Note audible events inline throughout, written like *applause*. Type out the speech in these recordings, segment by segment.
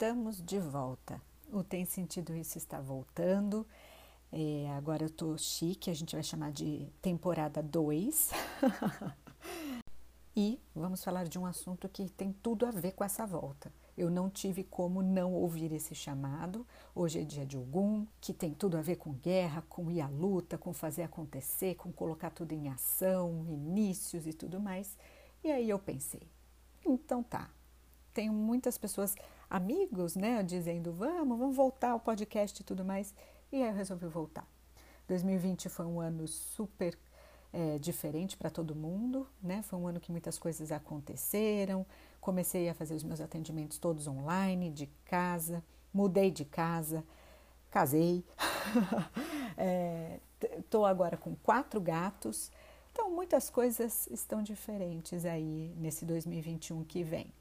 Estamos de volta. O Tem Sentido Isso está voltando. É, agora eu tô chique, a gente vai chamar de temporada 2. *laughs* e vamos falar de um assunto que tem tudo a ver com essa volta. Eu não tive como não ouvir esse chamado. Hoje é dia de Ogum, que tem tudo a ver com guerra, com ir à luta, com fazer acontecer, com colocar tudo em ação, inícios e tudo mais. E aí eu pensei, então tá. Tenho muitas pessoas amigos, né, dizendo vamos, vamos voltar ao podcast e tudo mais. E aí eu resolvi voltar. 2020 foi um ano super é, diferente para todo mundo, né? Foi um ano que muitas coisas aconteceram. Comecei a fazer os meus atendimentos todos online, de casa, mudei de casa, casei. Estou *laughs* é, agora com quatro gatos. Então, muitas coisas estão diferentes aí nesse 2021 que vem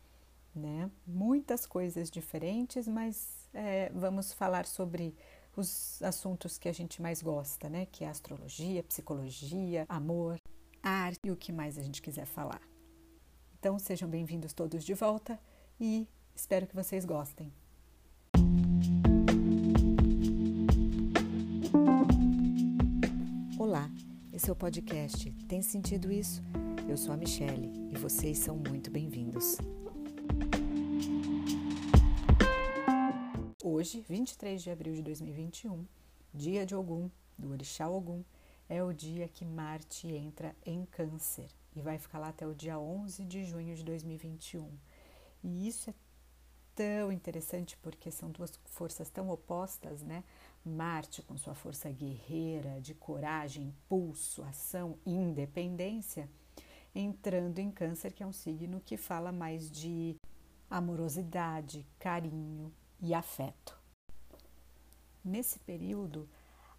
né? Muitas coisas diferentes, mas é, vamos falar sobre os assuntos que a gente mais gosta, né? Que é astrologia, psicologia, amor, arte e o que mais a gente quiser falar. Então sejam bem-vindos todos de volta e espero que vocês gostem. Olá, esse é o podcast Tem Sentido Isso? Eu sou a Michele e vocês são muito bem-vindos. Hoje, 23 de abril de 2021, dia de Ogum, do Orixá Ogum, é o dia que Marte entra em Câncer e vai ficar lá até o dia 11 de junho de 2021. E isso é tão interessante porque são duas forças tão opostas, né? Marte com sua força guerreira, de coragem, impulso, ação, independência, entrando em Câncer, que é um signo que fala mais de amorosidade, carinho, e afeto. Nesse período,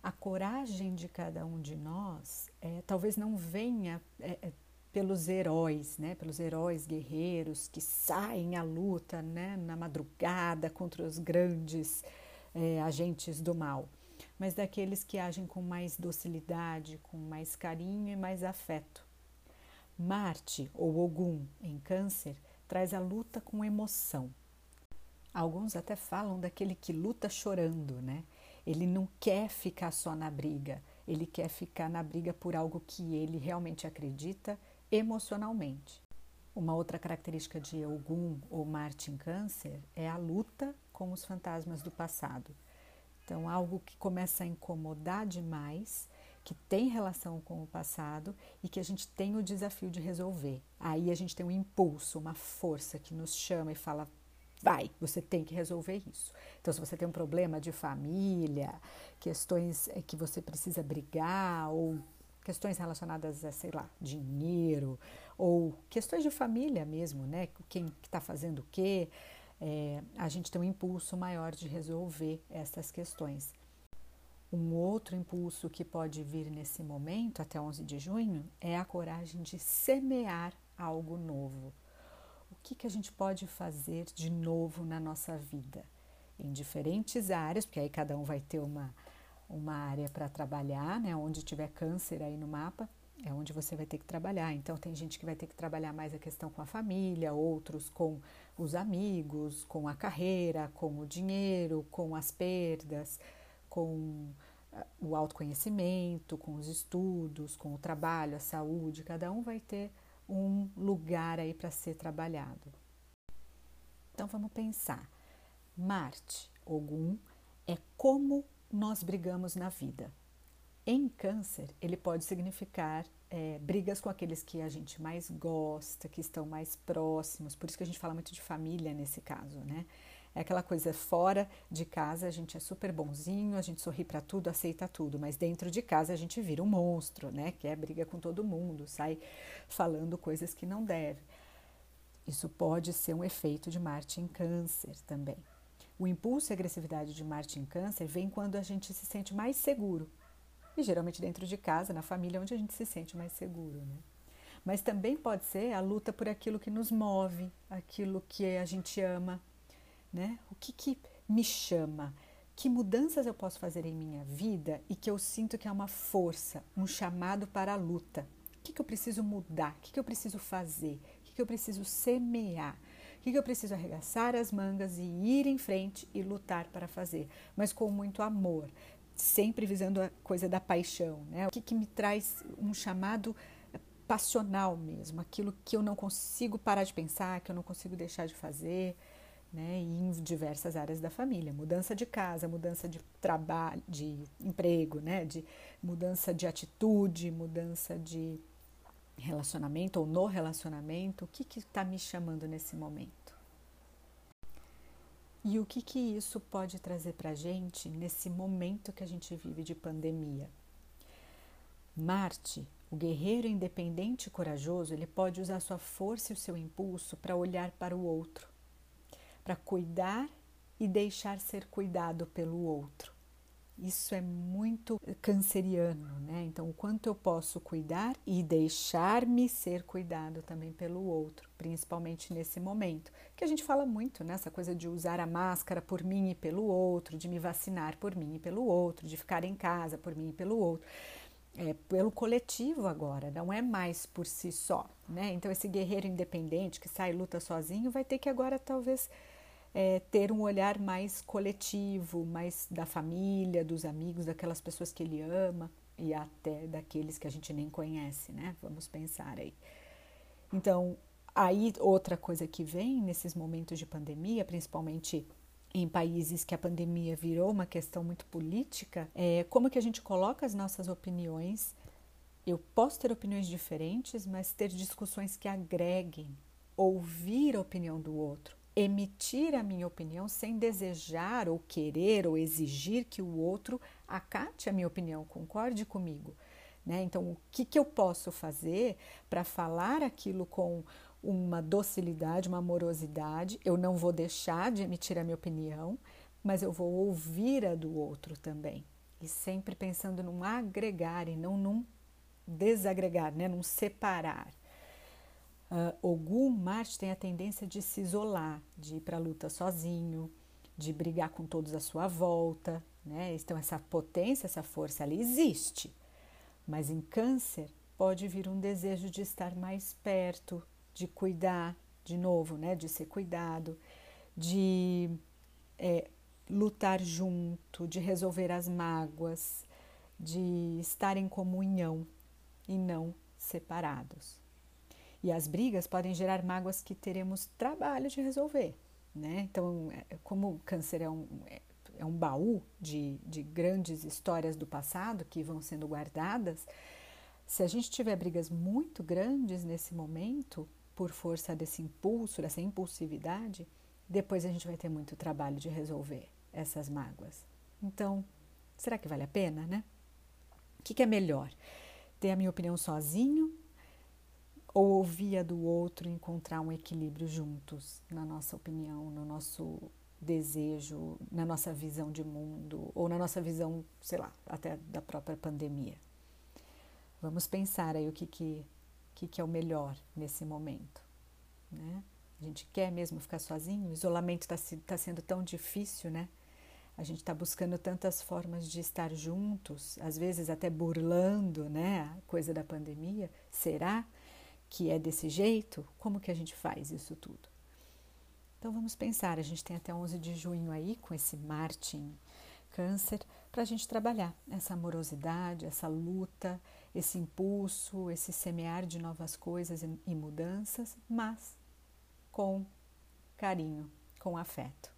a coragem de cada um de nós é, talvez não venha é, é, pelos heróis, né? pelos heróis guerreiros que saem à luta né? na madrugada contra os grandes é, agentes do mal, mas daqueles que agem com mais docilidade, com mais carinho e mais afeto. Marte, ou Ogum, em Câncer, traz a luta com emoção Alguns até falam daquele que luta chorando, né? Ele não quer ficar só na briga, ele quer ficar na briga por algo que ele realmente acredita emocionalmente. Uma outra característica de Ogum ou Marte em Câncer é a luta com os fantasmas do passado. Então, algo que começa a incomodar demais, que tem relação com o passado e que a gente tem o desafio de resolver. Aí a gente tem um impulso, uma força que nos chama e fala: Vai, você tem que resolver isso. Então, se você tem um problema de família, questões é, que você precisa brigar, ou questões relacionadas a, sei lá, dinheiro, ou questões de família mesmo, né? Quem está fazendo o quê, é, a gente tem um impulso maior de resolver essas questões. Um outro impulso que pode vir nesse momento, até 11 de junho, é a coragem de semear algo novo o que, que a gente pode fazer de novo na nossa vida, em diferentes áreas, porque aí cada um vai ter uma, uma área para trabalhar, né? Onde tiver câncer aí no mapa, é onde você vai ter que trabalhar. Então, tem gente que vai ter que trabalhar mais a questão com a família, outros com os amigos, com a carreira, com o dinheiro, com as perdas, com ah, o autoconhecimento, com os estudos, com o trabalho, a saúde. Cada um vai ter um lugar aí para ser trabalhado. Então vamos pensar. Marte, Ogum, é como nós brigamos na vida. Em câncer, ele pode significar é, brigas com aqueles que a gente mais gosta, que estão mais próximos, por isso que a gente fala muito de família nesse caso, né? É aquela coisa fora de casa a gente é super bonzinho, a gente sorri para tudo, aceita tudo, mas dentro de casa a gente vira um monstro, né? Que é briga com todo mundo, sai falando coisas que não deve. Isso pode ser um efeito de Marte em Câncer também. O impulso e agressividade de Marte em Câncer vem quando a gente se sente mais seguro. E geralmente dentro de casa, na família, onde a gente se sente mais seguro, né? Mas também pode ser a luta por aquilo que nos move, aquilo que a gente ama, né? O que, que me chama? Que mudanças eu posso fazer em minha vida e que eu sinto que é uma força, um chamado para a luta? O que, que eu preciso mudar? O que, que eu preciso fazer? O que, que eu preciso semear? O que, que, eu preciso arregaçar as mangas e ir em frente e lutar para fazer, mas com muito amor, sempre visando a coisa da paixão, né? O que, que me traz um chamado passional mesmo, aquilo que eu não consigo parar de pensar, que eu não consigo deixar de fazer, né? Em diversas áreas da família, mudança de casa, mudança de trabalho, de emprego, né? De mudança de atitude, mudança de relacionamento ou no relacionamento, o que está me chamando nesse momento? E o que, que isso pode trazer para a gente nesse momento que a gente vive de pandemia? Marte, o guerreiro independente e corajoso, ele pode usar sua força e o seu impulso para olhar para o outro, para cuidar e deixar ser cuidado pelo outro. Isso é muito canceriano, né? Então, o quanto eu posso cuidar e deixar-me ser cuidado também pelo outro, principalmente nesse momento, que a gente fala muito né? coisa de usar a máscara por mim e pelo outro, de me vacinar por mim e pelo outro, de ficar em casa por mim e pelo outro. É pelo coletivo agora, não é mais por si só, né? Então, esse guerreiro independente que sai e luta sozinho vai ter que agora talvez é, ter um olhar mais coletivo, mais da família, dos amigos, daquelas pessoas que ele ama e até daqueles que a gente nem conhece, né? Vamos pensar aí. Então, aí outra coisa que vem nesses momentos de pandemia, principalmente em países que a pandemia virou uma questão muito política, é como que a gente coloca as nossas opiniões. Eu posso ter opiniões diferentes, mas ter discussões que agreguem, ouvir a opinião do outro, emitir a minha opinião sem desejar ou querer ou exigir que o outro acate a minha opinião, concorde comigo. Né? Então, o que, que eu posso fazer para falar aquilo com uma docilidade, uma amorosidade? Eu não vou deixar de emitir a minha opinião, mas eu vou ouvir a do outro também. E sempre pensando num agregar e não num desagregar, né? num separar. Uh, Ogum, Marte, tem a tendência de se isolar, de ir para a luta sozinho, de brigar com todos à sua volta. Né? Então, essa potência, essa força, ela existe. Mas em Câncer, pode vir um desejo de estar mais perto, de cuidar, de novo, né? de ser cuidado, de é, lutar junto, de resolver as mágoas, de estar em comunhão e não separados. E as brigas podem gerar mágoas que teremos trabalho de resolver. Né? Então, é, como o câncer é um, é um baú de, de grandes histórias do passado que vão sendo guardadas, se a gente tiver brigas muito grandes nesse momento, por força desse impulso, dessa impulsividade, depois a gente vai ter muito trabalho de resolver essas mágoas. Então, será que vale a pena, né? O que, que é melhor? Ter a minha opinião sozinho ou ouvir a do outro encontrar um equilíbrio juntos, na nossa opinião, no nosso desejo, na nossa visão de mundo, ou na nossa visão, sei lá, até da própria pandemia. Vamos pensar aí o que, que, que, que é o melhor nesse momento. Né? A gente quer mesmo ficar sozinho? O isolamento está tá sendo tão difícil, né? A gente está buscando tantas formas de estar juntos, às vezes até burlando né, a coisa da pandemia. Será? Que é desse jeito, como que a gente faz isso tudo? Então vamos pensar, a gente tem até 11 de junho aí com esse Marte em Câncer para a gente trabalhar essa amorosidade, essa luta, esse impulso, esse semear de novas coisas e mudanças, mas com carinho, com afeto.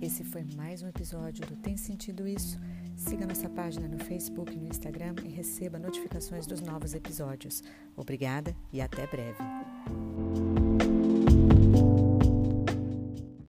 Esse foi mais um episódio do Tem Sentido Isso? Siga nossa página no Facebook e no Instagram e receba notificações dos novos episódios. Obrigada e até breve.